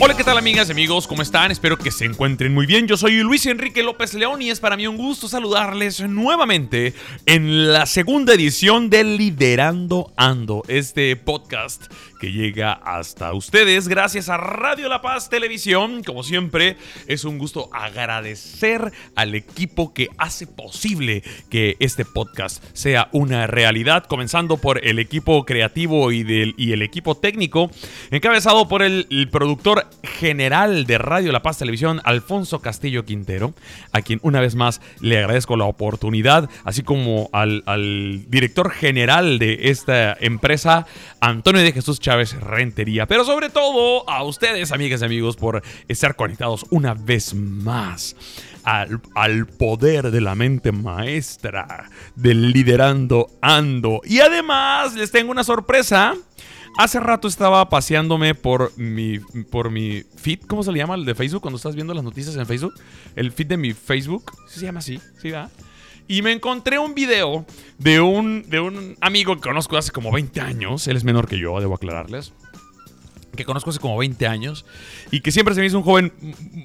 Hola, ¿qué tal amigas y amigos? ¿Cómo están? Espero que se encuentren muy bien. Yo soy Luis Enrique López León y es para mí un gusto saludarles nuevamente en la segunda edición de Liderando Ando, este podcast que llega hasta ustedes gracias a Radio La Paz Televisión. Como siempre, es un gusto agradecer al equipo que hace posible que este podcast sea una realidad, comenzando por el equipo creativo y, del, y el equipo técnico, encabezado por el, productor general de Radio La Paz Televisión, Alfonso Castillo Quintero, a quien una vez más le agradezco la oportunidad, así como al, al director general de esta empresa, Antonio de Jesús Rentería, pero sobre todo a ustedes, amigas y amigos, por estar conectados una vez más. Al, al, poder de la mente maestra del liderando ando. Y además les tengo una sorpresa. Hace rato estaba paseándome por mi, por mi feed, ¿cómo se le llama? El de Facebook, cuando estás viendo las noticias en Facebook. El feed de mi Facebook. ¿Sí se llama así? ¿Sí va? Y me encontré un video de un, de un amigo que conozco hace como 20 años. Él es menor que yo, debo aclararles. Que conozco hace como 20 años. Y que siempre se me hizo un joven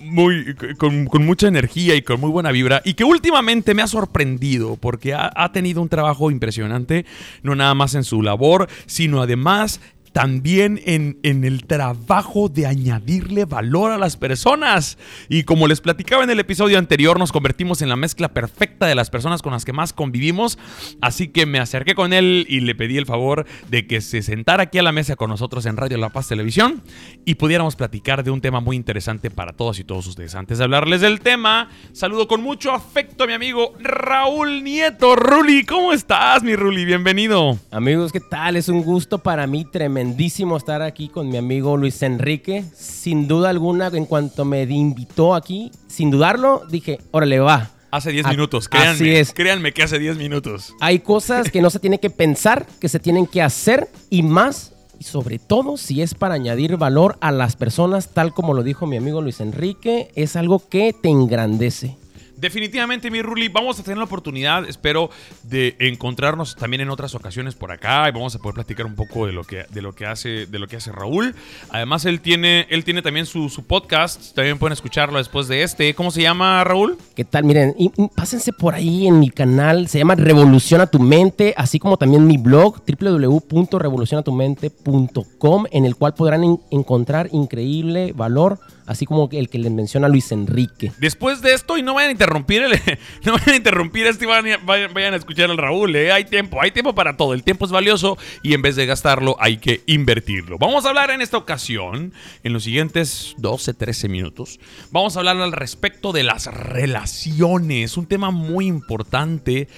muy, con, con mucha energía y con muy buena vibra. Y que últimamente me ha sorprendido porque ha, ha tenido un trabajo impresionante. No nada más en su labor, sino además también en, en, el trabajo de añadirle valor a las personas. Y como les platicaba en el episodio anterior, nos convertimos en la mezcla perfecta de las personas con las que más convivimos. Así que me acerqué con él y le pedí el favor de que se sentara aquí a la mesa con nosotros en Radio La Paz Televisión y pudiéramos platicar de un tema muy interesante para todos y todos ustedes. Antes de hablarles del tema, saludo con mucho afecto a mi amigo Raúl Nieto. Ruli, ¿cómo estás, mi Ruli? Bienvenido. Amigos, ¿qué tal? Es un gusto para mí tremendo tremendísimo estar aquí con mi amigo Luis Enrique. Sin duda alguna, en cuanto me invitó aquí, sin dudarlo, dije, órale, va. Hace 10 minutos, créanme. Así es. Créanme que hace 10 minutos. Hay cosas que no se tienen que pensar, que se tienen que hacer y más, y sobre todo si es para añadir valor a las personas, tal como lo dijo mi amigo Luis Enrique, es algo que te engrandece. Definitivamente, mi Ruli, vamos a tener la oportunidad, espero, de encontrarnos también en otras ocasiones por acá y vamos a poder platicar un poco de lo que, de lo que, hace, de lo que hace Raúl. Además, él tiene, él tiene también su, su podcast, también pueden escucharlo después de este. ¿Cómo se llama, Raúl? ¿Qué tal? Miren, y, y pásense por ahí en mi canal, se llama Revoluciona tu mente, así como también mi blog, www.revolucionatumente.com, en el cual podrán en, encontrar increíble valor así como el que les menciona Luis Enrique. Después de esto, y no vayan a interrumpir, el, no vayan a interrumpir esto y vayan, vayan, vayan a escuchar al Raúl, ¿eh? hay tiempo, hay tiempo para todo, el tiempo es valioso y en vez de gastarlo hay que invertirlo. Vamos a hablar en esta ocasión, en los siguientes 12, 13 minutos, vamos a hablar al respecto de las relaciones, un tema muy importante.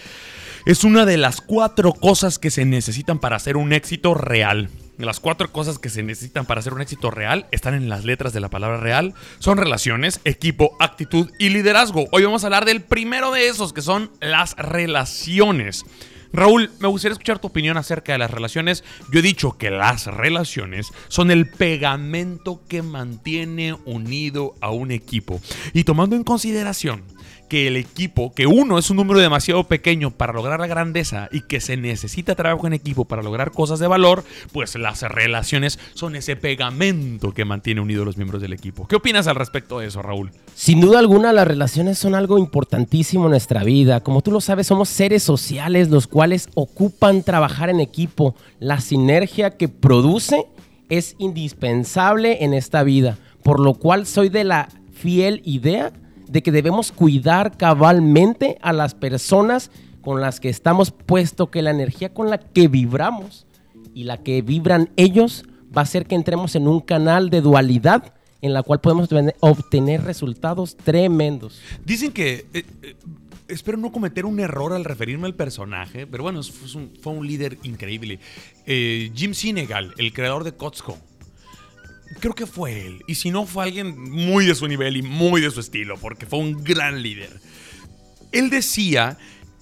Es una de las cuatro cosas que se necesitan para hacer un éxito real. Las cuatro cosas que se necesitan para hacer un éxito real están en las letras de la palabra real. Son relaciones, equipo, actitud y liderazgo. Hoy vamos a hablar del primero de esos, que son las relaciones. Raúl, me gustaría escuchar tu opinión acerca de las relaciones. Yo he dicho que las relaciones son el pegamento que mantiene unido a un equipo. Y tomando en consideración que el equipo, que uno es un número demasiado pequeño para lograr la grandeza y que se necesita trabajo en equipo para lograr cosas de valor, pues las relaciones son ese pegamento que mantiene unidos los miembros del equipo. ¿Qué opinas al respecto de eso, Raúl? Sin duda alguna, las relaciones son algo importantísimo en nuestra vida. Como tú lo sabes, somos seres sociales los cuales ocupan trabajar en equipo. La sinergia que produce es indispensable en esta vida, por lo cual soy de la fiel idea de que debemos cuidar cabalmente a las personas con las que estamos, puesto que la energía con la que vibramos y la que vibran ellos va a hacer que entremos en un canal de dualidad en la cual podemos obtener resultados tremendos. Dicen que... Eh, eh, espero no cometer un error al referirme al personaje, pero bueno, fue un, líder increíble. Eh, Jim Sinegal, el creador de Costco creo que fue él. Y si no, fue alguien muy de su nivel y muy de su estilo, porque fue un gran líder. Él decía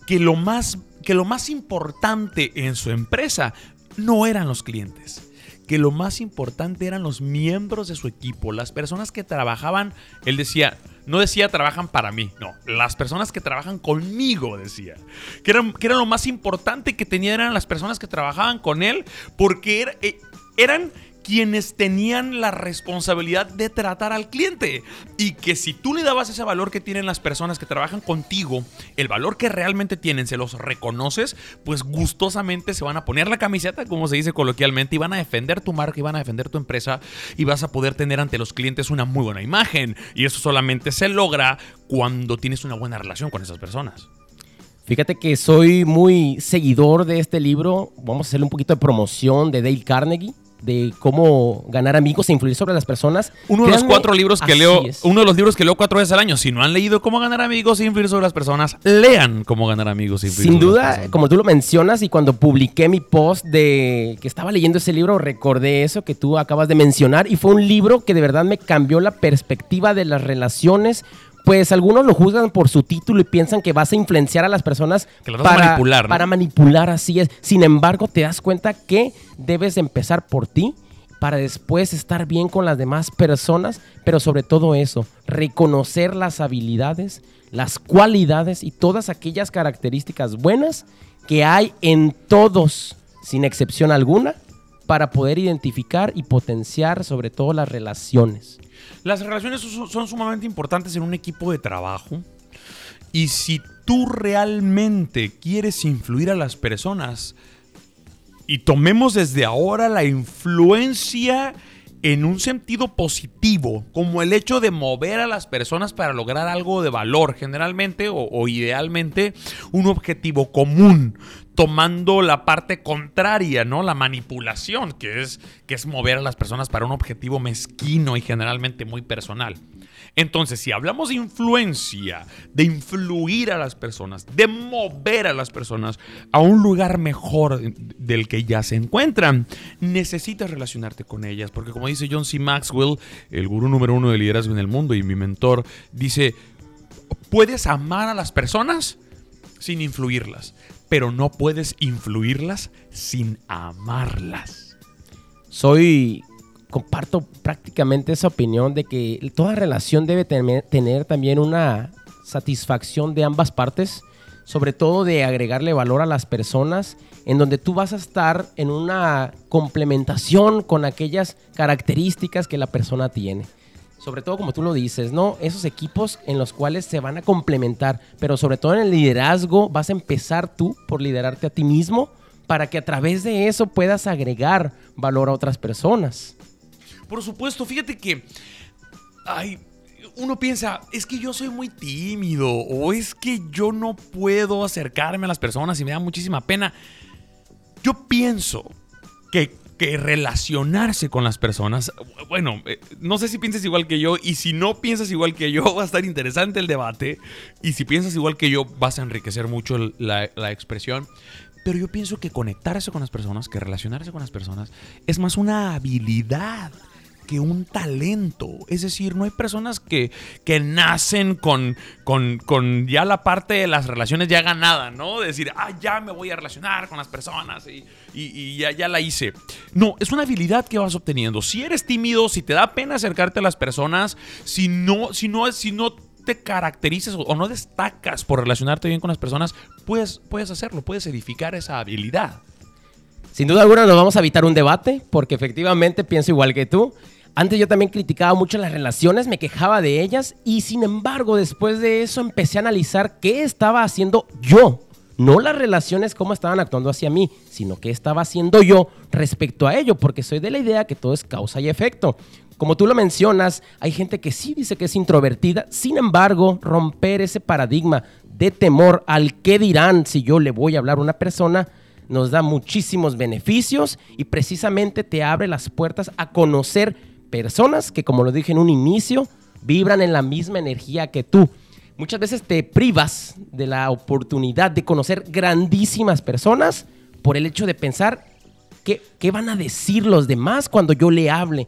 que lo más, que lo más importante en su empresa no eran los clientes, que lo más importante eran los miembros de su equipo, las personas que trabajaban, él decía, no decía trabajan para mí, no, las personas que trabajan conmigo, decía. Que eran, que era lo más importante que tenía eran las personas que trabajaban con él, porque eh, eran quienes tenían la responsabilidad de tratar al cliente. Y que si tú le dabas ese valor que tienen las personas que trabajan contigo, el valor que realmente tienen, se los reconoces, pues gustosamente se van a poner la camiseta, como se dice coloquialmente, y van a defender tu marca y van a defender tu empresa y vas a poder tener ante los clientes una muy buena imagen. Y eso solamente se logra cuando tienes una buena relación con esas personas. Fíjate que soy muy seguidor de este libro. Vamos a hacerle un poquito de promoción de Dale Carnegie de cómo ganar amigos e influir sobre las personas. Uno de los cuatro libros que leo, uno de los libros que leo cuatro veces al año. Si no han leído cómo ganar amigos e influir sobre las personas, lean cómo ganar amigos e influir Sin duda, como tú lo mencionas y cuando publiqué mi post de que estaba leyendo ese libro, recordé eso que tú acabas de mencionar y fue un libro que de verdad me cambió la perspectiva de las relaciones pues algunos lo juzgan por su título y piensan que vas a influenciar a las personas para manipular. Para manipular, así es. Sin embargo, te das cuenta que debes empezar por ti para después estar bien con las demás personas, pero sobre todo eso, reconocer las habilidades, las cualidades y todas aquellas características buenas que hay en todos, sin excepción alguna, para poder identificar y potenciar sobre todo las relaciones. Las relaciones son sumamente importantes en un equipo de trabajo. Y si tú realmente quieres influir a las personas, y tomemos desde ahora la influencia en un sentido positivo, como el hecho de mover a las personas para lograr algo de valor, generalmente o, idealmente un objetivo común tomando la parte contraria, ¿no? La manipulación, que es, que es mover a las personas para un objetivo mezquino y generalmente muy personal. Entonces, si hablamos de influencia, de influir a las personas, de mover a las personas a un lugar mejor del que ya se encuentran, necesitas relacionarte con ellas, porque como dice John C. Maxwell, el gurú número uno de liderazgo en el mundo y mi mentor, dice, puedes amar a las personas sin influirlas pero no puedes influirlas sin amarlas. Soy, comparto prácticamente esa opinión de que toda relación debe tener, también una satisfacción de ambas partes, sobre todo de agregarle valor a las personas, en donde tú vas a estar en una complementación con aquellas características que la persona tiene sobre todo como tú lo dices, ¿no? Esos equipos en los cuales se van a complementar, pero sobre todo en el liderazgo vas a empezar tú por liderarte a ti mismo para que a través de eso puedas agregar valor a otras personas. Por supuesto, fíjate que ay, uno piensa, es que yo soy muy tímido o es que yo no puedo acercarme a las personas y me da muchísima pena. Yo pienso que que relacionarse con las personas. Bueno, eh, no sé si piensas igual que yo y si no piensas igual que yo va a estar interesante el debate y si piensas igual que yo vas a enriquecer mucho la, la expresión. Pero yo pienso que conectarse con las personas, que relacionarse con las personas es más una habilidad que un talento. Es decir, no hay personas que, que nacen con, con, con, ya la parte de las relaciones ya ganada, ¿no? decir, ah, ya me voy a relacionar con las personas y, y, ya, ya la hice. No, es una habilidad que vas obteniendo. Si eres tímido, si te da pena acercarte a las personas, si no, si no, si no te caracterizas o no destacas por relacionarte bien con las personas, puedes, puedes hacerlo, puedes edificar esa habilidad. Sin duda alguna nos vamos a evitar un debate, porque efectivamente pienso igual que tú. Antes yo también criticaba mucho las relaciones, me quejaba de ellas y sin embargo después de eso empecé a analizar qué estaba haciendo yo. No las relaciones cómo estaban actuando hacia mí, sino qué estaba haciendo yo respecto a ello, porque soy de la idea que todo es causa y efecto. Como tú lo mencionas, hay gente que sí dice que es introvertida, sin embargo, romper ese paradigma de temor al qué dirán si yo le voy a hablar a una persona nos da muchísimos beneficios y precisamente te abre las puertas a conocer personas que, como lo dije en un inicio, vibran en la misma energía que tú. Muchas veces te privas de la oportunidad de conocer grandísimas personas por el hecho de pensar qué, qué van a decir los demás cuando yo le hable.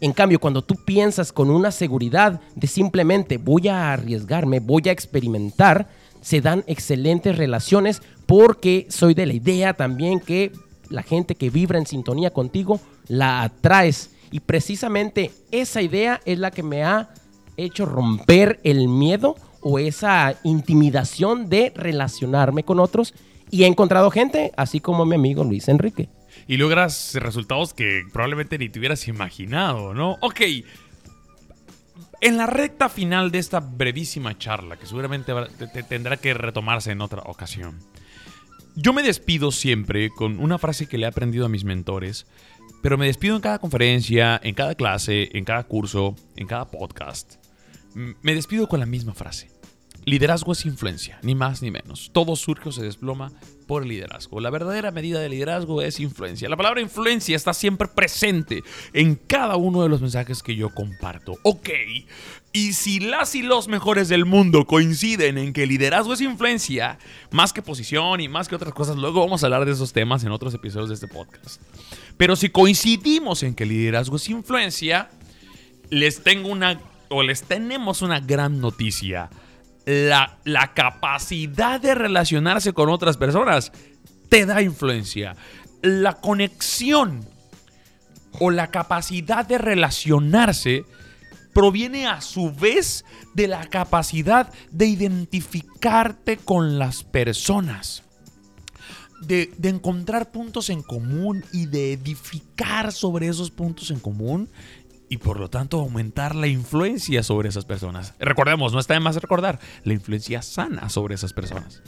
En cambio, cuando tú piensas con una seguridad de simplemente voy a arriesgarme, voy a experimentar, se dan excelentes relaciones porque soy de la idea también que la gente que vibra en sintonía contigo, la atraes. Y precisamente esa idea es la que me ha hecho romper el miedo o esa intimidación de relacionarme con otros y he encontrado gente, así como mi amigo Luis Enrique. Y logras resultados que probablemente ni te hubieras imaginado, ¿no? Ok. En la recta final de esta brevísima charla, que seguramente tendrá que retomarse en otra ocasión, yo me despido siempre con una frase que le he aprendido a mis mentores, pero me despido en cada conferencia, en cada clase, en cada curso, en cada podcast. Me despido con la misma frase. Liderazgo es influencia, ni más ni menos. Todo surge o se desploma por liderazgo. La verdadera medida de liderazgo es influencia. La palabra influencia está siempre presente en cada uno de los mensajes que yo comparto. Ok, y si las y los mejores del mundo coinciden en que liderazgo es influencia, más que posición y más que otras cosas, luego vamos a hablar de esos temas en otros episodios de este podcast. Pero si coincidimos en que liderazgo es influencia, les tengo una o les tenemos una gran noticia la, capacidad de relacionarse con otras personas te da influencia. La conexión o la capacidad de relacionarse proviene a su vez de la capacidad de identificarte con las personas. De, encontrar puntos en común y de edificar sobre esos puntos en común y por lo tanto aumentar la influencia sobre esas personas. Recordemos, no está de más recordar, la influencia sana sobre esas personas.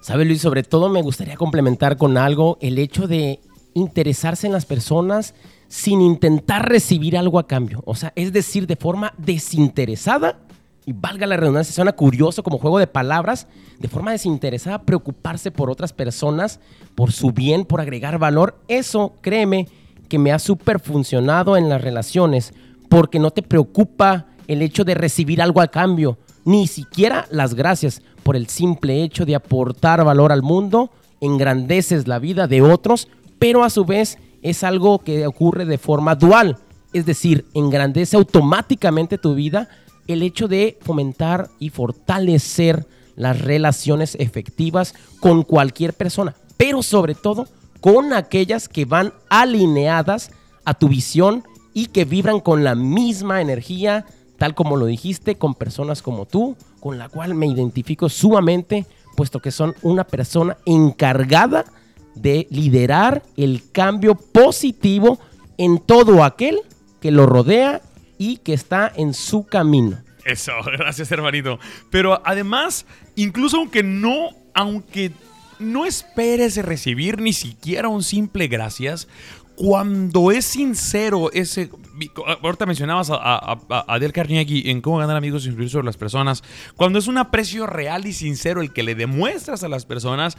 Sabe Luis, sobre todo me gustaría complementar con algo el hecho de interesarse en las personas sin intentar recibir algo a cambio. O sea, es decir, de forma desinteresada, y valga la redundancia, suena curioso como juego de palabras, de forma desinteresada preocuparse por otras personas, por su bien, por agregar valor. Eso, créeme, que me ha súper funcionado en las relaciones, porque no te preocupa el hecho de recibir algo a cambio, ni siquiera las gracias por el simple hecho de aportar valor al mundo, engrandeces la vida de otros, pero a su vez es algo que ocurre de forma dual, es decir, engrandece automáticamente tu vida el hecho de fomentar y fortalecer las relaciones efectivas con cualquier persona, pero sobre todo con aquellas que van alineadas a tu visión y que vibran con la misma energía, tal como lo dijiste, con personas como tú, con la cual me identifico sumamente, puesto que son una persona encargada de liderar el cambio positivo en todo aquel que lo rodea y que está en su camino. Eso, gracias hermanito. Pero además, incluso aunque no, aunque no esperes recibir ni siquiera un simple gracias. Cuando es sincero ese... Ahorita mencionabas a, a, a Carnegie en cómo ganar amigos y influir sobre las personas. Cuando es un aprecio real y sincero el que le demuestras a las personas,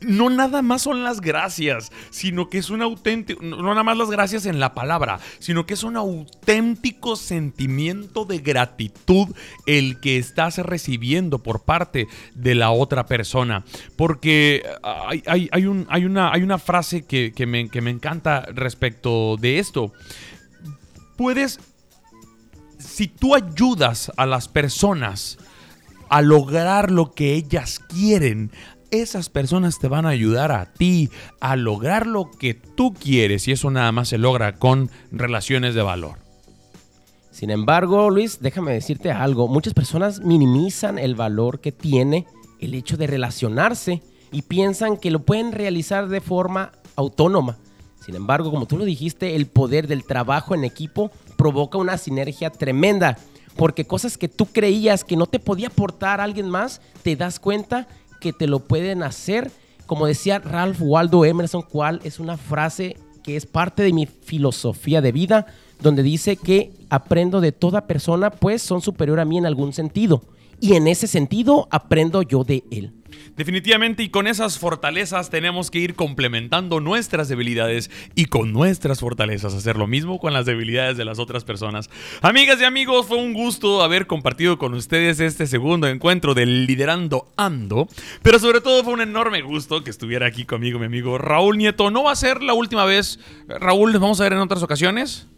no nada más son las gracias, sino que es un auténtico, no nada más las gracias en la palabra, sino que es un auténtico sentimiento de gratitud el que estás recibiendo por parte de la otra persona. Porque hay, un, hay, una, hay una, frase que, me, que me encanta respecto de esto. Puedes, si tú ayudas a las personas, a lograr lo que ellas quieren, esas personas te van a ayudar a ti a lograr lo que tú quieres y eso nada más se logra con relaciones de valor. Sin embargo, Luis, déjame decirte algo. Muchas personas minimizan el valor que tiene el hecho de relacionarse y piensan que lo pueden realizar de forma autónoma. Sin embargo, como tú lo dijiste, el poder del trabajo en equipo provoca una sinergia tremenda, porque cosas que tú creías que no te podía aportar alguien más, te das cuenta que te lo pueden hacer. Como decía Ralph Waldo Emerson, cual es una frase que es parte de mi filosofía de vida, donde dice que aprendo de toda persona, pues son superior a mí en algún sentido. Y en ese sentido aprendo yo de él. Definitivamente y con esas fortalezas tenemos que ir complementando nuestras debilidades y con nuestras fortalezas hacer lo mismo con las debilidades de las otras personas. Amigas y amigos, fue un gusto haber compartido con ustedes este segundo encuentro del Liderando Ando, pero sobre todo fue un enorme gusto que estuviera aquí conmigo mi amigo Raúl Nieto. No va a ser la última vez, Raúl, nos vamos a ver en otras ocasiones.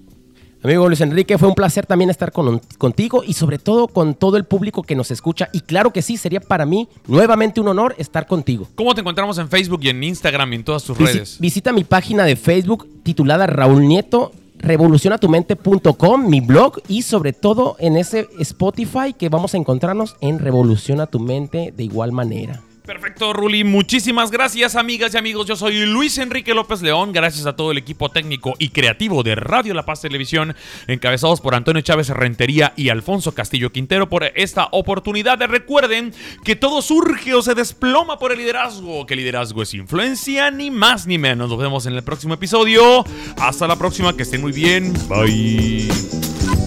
Amigo Luis Enrique, fue un placer también estar con, contigo y sobre todo con todo el público que nos escucha. Y claro que sí, sería para mí nuevamente un honor estar contigo. ¿Cómo te encontramos en Facebook y en Instagram y en todas tus redes? Visita mi página de Facebook titulada Raúl Nieto revolucionatumente.com, mi blog y sobre todo en ese Spotify que vamos a encontrarnos en Revoluciona tu mente de igual manera. Perfecto, Ruli. Muchísimas gracias, amigas y amigos. Yo soy Luis Enrique López León. Gracias a todo el equipo técnico y creativo de Radio La Paz Televisión, encabezados por Antonio Chávez Rentería y Alfonso Castillo Quintero, por esta oportunidad. De recuerden que todo surge o se desploma por el liderazgo, que liderazgo es influencia, ni más ni menos. Nos vemos en el próximo episodio. Hasta la próxima, que estén muy bien. Bye.